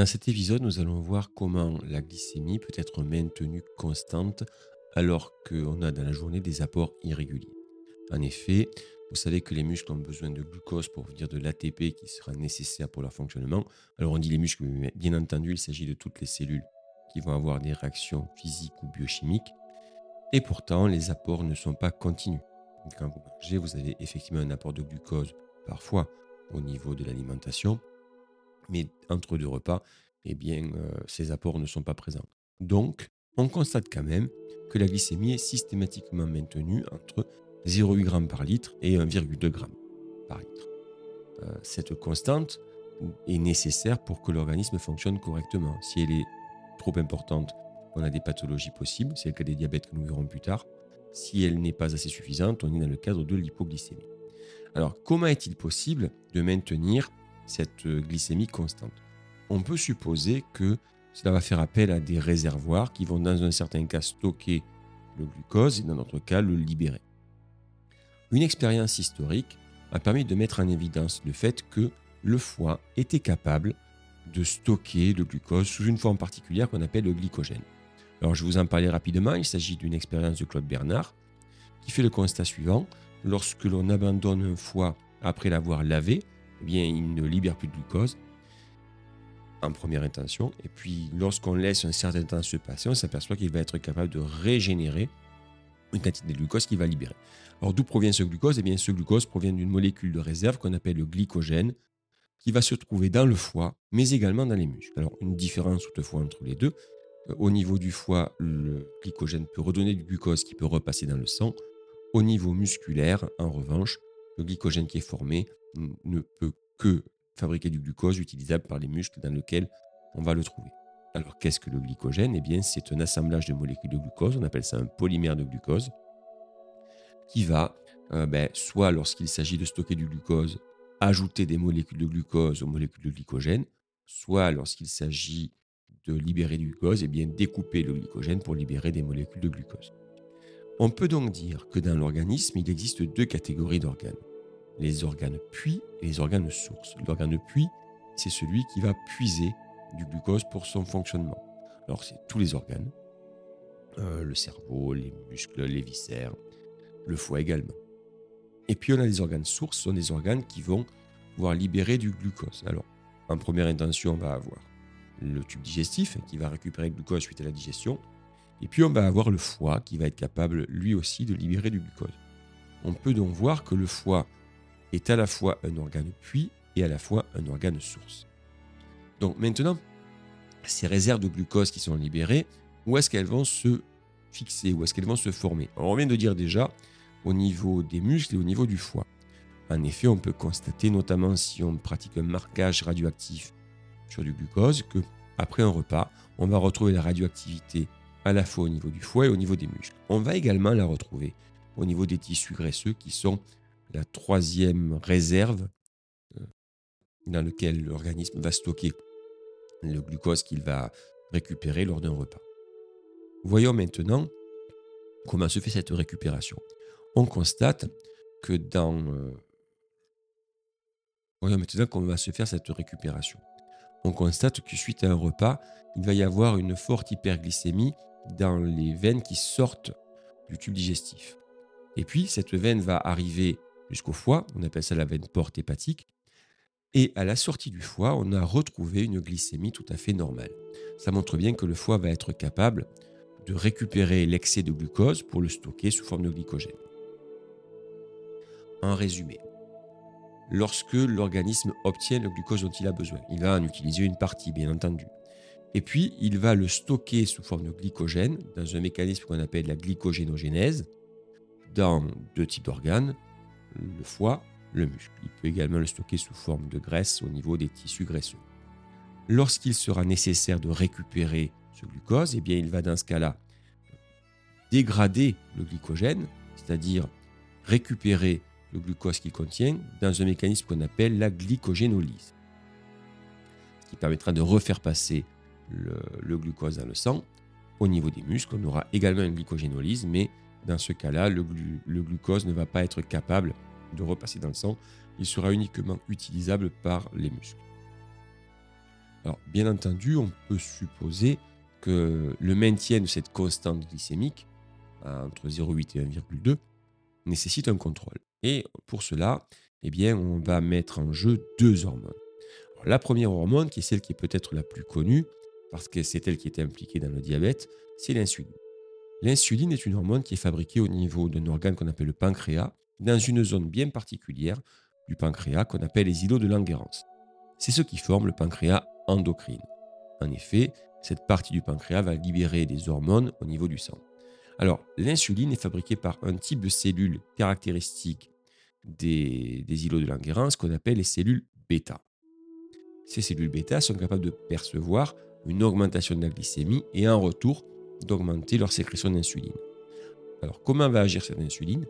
Dans cet épisode, nous allons voir comment la glycémie peut être maintenue constante alors qu'on a dans la journée des apports irréguliers. En effet, vous savez que les muscles ont besoin de glucose pour venir de l'ATP qui sera nécessaire pour leur fonctionnement. Alors on dit les muscles, mais bien entendu, il s'agit de toutes les cellules qui vont avoir des réactions physiques ou biochimiques. Et pourtant, les apports ne sont pas continus. Quand vous mangez, vous avez effectivement un apport de glucose, parfois au niveau de l'alimentation, mais entre deux repas, eh bien, euh, ces apports ne sont pas présents. Donc, on constate quand même que la glycémie est systématiquement maintenue entre 0,8 g par litre et 1,2 g par litre. Euh, cette constante est nécessaire pour que l'organisme fonctionne correctement. Si elle est trop importante, on a des pathologies possibles, c'est le cas des diabètes que nous verrons plus tard. Si elle n'est pas assez suffisante, on est dans le cadre de l'hypoglycémie. Alors, comment est-il possible de maintenir cette glycémie constante On peut supposer que cela va faire appel à des réservoirs qui vont dans un certain cas stocker le glucose et dans notre cas le libérer. Une expérience historique a permis de mettre en évidence le fait que le foie était capable de stocker le glucose sous une forme particulière qu'on appelle le glycogène. Alors je vous en parlais rapidement, il s'agit d'une expérience de Claude Bernard qui fait le constat suivant. Lorsque l'on abandonne un foie après l'avoir lavé, eh bien, il ne libère plus de glucose en première intention. Et puis lorsqu'on laisse un certain temps se passer, on s'aperçoit qu'il va être capable de régénérer une quantité de glucose qu'il va libérer. Alors d'où provient ce glucose? Eh bien ce glucose provient d'une molécule de réserve qu'on appelle le glycogène, qui va se trouver dans le foie, mais également dans les muscles. Alors une différence toutefois entre les deux. Euh, au niveau du foie, le glycogène peut redonner du glucose qui peut repasser dans le sang. Au niveau musculaire, en revanche, le glycogène qui est formé ne peut que fabriquer du glucose utilisable par les muscles dans lequel on va le trouver. Alors qu'est-ce que le glycogène? Eh bien c'est un assemblage de molécules de glucose, on appelle ça un polymère de glucose, qui va, euh, ben, soit lorsqu'il s'agit de stocker du glucose, ajouter des molécules de glucose aux molécules de glycogène, soit lorsqu'il s'agit de libérer du glucose, eh bien découper le glycogène pour libérer des molécules de glucose. On peut donc dire que dans l'organisme, il existe deux catégories d'organes. Les organes puits et les organes sources. L'organe puits, c'est celui qui va puiser du glucose pour son fonctionnement. Alors c'est tous les organes, euh, le cerveau, les muscles, les viscères, le foie également. Et puis on a les organes sources, ce sont des organes qui vont pouvoir libérer du glucose. Alors, en première intention, on va avoir le tube digestif qui va récupérer le glucose suite à la digestion. Et puis on va avoir le foie qui va être capable lui aussi de libérer du glucose. On peut donc voir que le foie est à la fois un organe puits et à la fois un organe source. Donc maintenant, ces réserves de glucose qui sont libérées, où est-ce qu'elles vont se fixer, où est-ce qu'elles vont se former? On vient de dire déjà au niveau des muscles et au niveau du foie. En effet, on peut constater, notamment si on pratique un marquage radioactif sur du glucose, que après un repas, on va retrouver la radioactivité à la fois au niveau du foie et au niveau des muscles. On va également la retrouver au niveau des tissus graisseux qui sont la troisième réserve euh, dans laquelle l'organisme va stocker le glucose qu'il va récupérer lors d'un repas. Voyons maintenant comment se fait cette récupération on constate que dans... Euh, voyons maintenant comment va se faire cette récupération. On constate que suite à un repas, il va y avoir une forte hyperglycémie dans les veines qui sortent du tube digestif. Et puis, cette veine va arriver jusqu'au foie, on appelle ça la veine porte hépatique, et à la sortie du foie, on a retrouvé une glycémie tout à fait normale. Ça montre bien que le foie va être capable de récupérer l'excès de glucose pour le stocker sous forme de glycogène. En résumé, lorsque l'organisme obtient le glucose dont il a besoin, il va en utiliser une partie, bien entendu. Et puis, il va le stocker sous forme de glycogène dans un mécanisme qu'on appelle la glycogénogénèse dans deux types d'organes, le foie, le muscle. Il peut également le stocker sous forme de graisse au niveau des tissus graisseux. Lorsqu'il sera nécessaire de récupérer ce glucose, eh bien, il va dans ce cas-là dégrader le glycogène, c'est-à-dire récupérer le glucose qu'il contient dans un mécanisme qu'on appelle la glycogénolyse, ce qui permettra de refaire passer le, glucose dans le sang. Au niveau des muscles, on aura également une glycogénolyse, mais dans ce cas-là, le, glucose ne va pas être capable de repasser dans le sang, il sera uniquement utilisable par les muscles. Alors, bien entendu, on peut supposer que le maintien de cette constante glycémique, entre 0,8 et 1,2, nécessite un contrôle. Et pour cela, eh bien, on va mettre en jeu deux hormones. la première hormone, qui est celle qui est peut-être la plus connue, parce que c'est elle qui est impliquée dans le diabète, c'est l'insuline. L'insuline est une hormone qui est fabriquée au niveau d'un organe qu'on appelle le pancréas, dans une zone bien particulière du pancréas qu'on appelle les îlots de Langerhans. C'est ce qui forme le pancréas endocrine. En effet, cette partie du pancréas va libérer des hormones au niveau du sang. Alors, l'insuline est fabriquée par un type de cellules caractéristiques des, îlots de Langerhans qu'on appelle les cellules bêta. Ces cellules bêta sont capables de percevoir une augmentation de la glycémie et en retour d'augmenter leur sécrétion d'insuline. Alors, comment va agir cette insuline?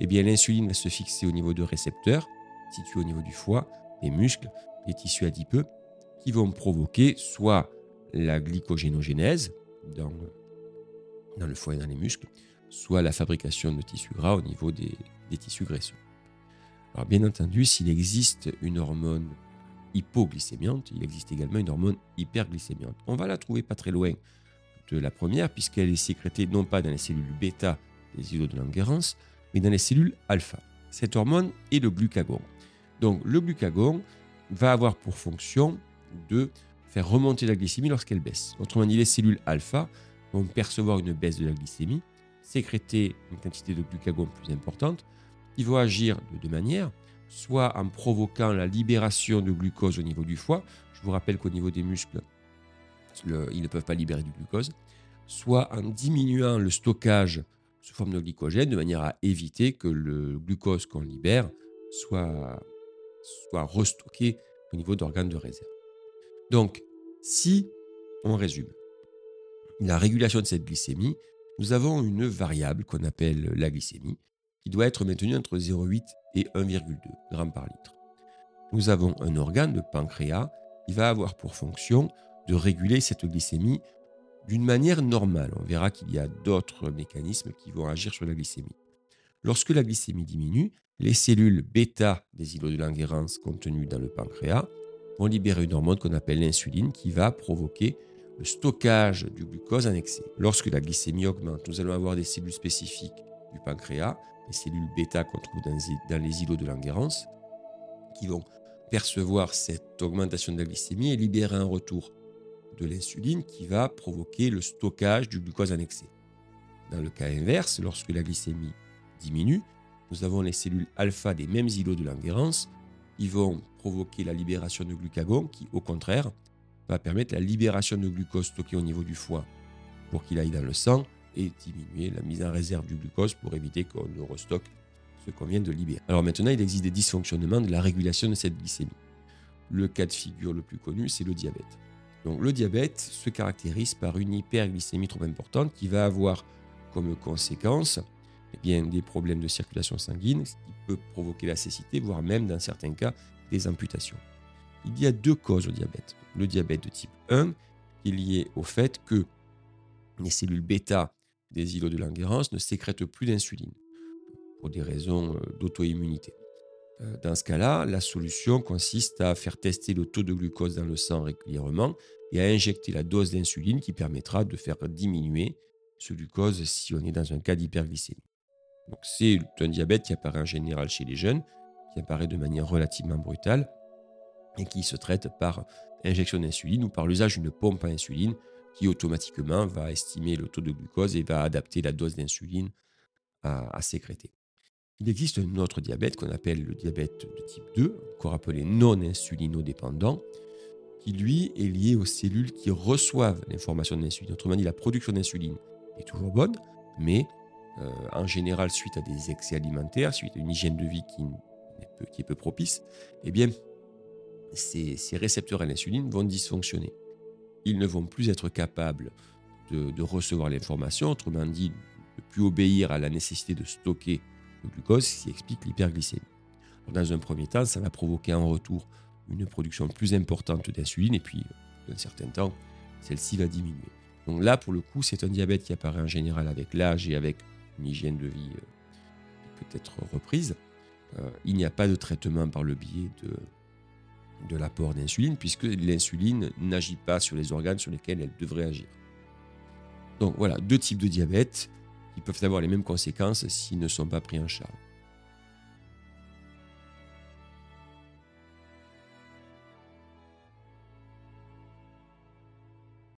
Eh bien, l'insuline va se fixer au niveau de récepteurs situés au niveau du foie, des muscles, des tissus adipeux, qui vont provoquer soit la glycogénogénèse dans, le foie et dans les muscles, soit la fabrication de tissus gras au niveau des, des tissus graisseux. Alors bien entendu, s'il existe une hormone hypoglycémiante, il existe également une hormone hyperglycémiante. On va la trouver pas très loin de la première, puisqu'elle est sécrétée non pas dans les cellules bêta des îlots de Langerhans, mais dans les cellules alpha. Cette hormone est le glucagon. Donc le glucagon va avoir pour fonction de faire remonter la glycémie lorsqu'elle baisse. Autrement dit, les cellules alpha vont percevoir une baisse de la glycémie, sécréter une quantité de glucagon plus importante, qui va agir de deux manières, soit en provoquant la libération de glucose au niveau du foie, je vous rappelle qu'au niveau des muscles, ils ne peuvent pas libérer du glucose, soit en diminuant le stockage sous forme de glycogène de manière à éviter que le glucose qu'on libère soit, soit restocké au niveau d'organes de réserve. Donc, si on résume, la régulation de cette glycémie, nous avons une variable qu'on appelle la glycémie, qui doit être maintenue entre 0,8 et 1,2 g par litre. Nous avons un organe, le pancréas, qui va avoir pour fonction de réguler cette glycémie d'une manière normale. On verra qu'il y a d'autres mécanismes qui vont agir sur la glycémie. Lorsque la glycémie diminue, les cellules bêta des îlots de Langerhans contenues dans le pancréas vont libérer une hormone qu'on appelle l'insuline qui va provoquer le stockage du glucose en excès. Lorsque la glycémie augmente, nous allons avoir des cellules spécifiques du pancréas, les cellules bêta qu'on trouve dans les îlots de Langerhans, qui vont percevoir cette augmentation de la glycémie et libérer un retour de l'insuline qui va provoquer le stockage du glucose en. Dans le cas inverse, lorsque la glycémie diminue, nous avons les cellules alpha des mêmes îlots de Langerhans qui vont provoquer la libération de glucagon qui, au contraire, va permettre la libération de glucose stocké au niveau du foie pour qu'il aille dans le sang et diminuer la mise en réserve du glucose pour éviter qu'on ne restocke ce qu'on vient de libérer. Alors maintenant, il existe des dysfonctionnements de la régulation de cette glycémie. Le cas de figure le plus connu, c'est le diabète. Le diabète se caractérise par une hyperglycémie trop importante qui va avoir comme conséquence eh bien, des problèmes de circulation sanguine, ce qui peut provoquer la cécité, voire même dans certains cas des amputations. Il y a deux causes au diabète. Le diabète de type 1 qui est lié au fait que les cellules bêta des îlots de Langerhans ne sécrètent plus d'insuline pour des raisons euh, d'auto-immunité. Euh, dans ce cas-là, la solution consiste à faire tester le taux de glucose dans le sang régulièrement et à injecter la dose d'insuline qui permettra de faire diminuer ce glucose si on est dans un cas d'hyperglycémie. c'est un diabète qui apparaît en général chez les jeunes, qui apparaît de manière relativement brutale et qui se traite par injection d'insuline ou par l'usage d'une pompe à insuline qui automatiquement va estimer le taux de glucose et va adapter la dose d'insuline à sécréter. Il existe un autre diabète qu'on appelle le diabète de type 2, encore appelé non insulinodépendant, qui lui est lié aux cellules qui reçoivent l'information de l'insuline. Autrement dit, la production d'insuline est toujours bonne, mais euh, en général, suite à des excès alimentaires, suite à une hygiène de vie qui est peu, propice, eh bien, ces, récepteurs à l'insuline vont dysfonctionner. Ils ne vont plus être capables de, de recevoir l'information, autrement dit, de plus obéir à la nécessité de stocker glucose, qui explique l'hyperglycémie. Dans un premier temps, ça va provoquer en retour une production plus importante d'insuline et puis, d'un certain temps, celle-ci va diminuer. Donc là, pour le coup, c'est un diabète qui apparaît en général avec l'âge et avec une hygiène de vie euh, peut-être reprise. Euh, il n'y a pas de traitement par le biais de, de l'apport d'insuline, puisque l'insuline n'agit pas sur les organes sur lesquels elle devrait agir. Donc voilà, deux types de diabète qui peuvent avoir les mêmes conséquences s'ils ne sont pas pris en charge.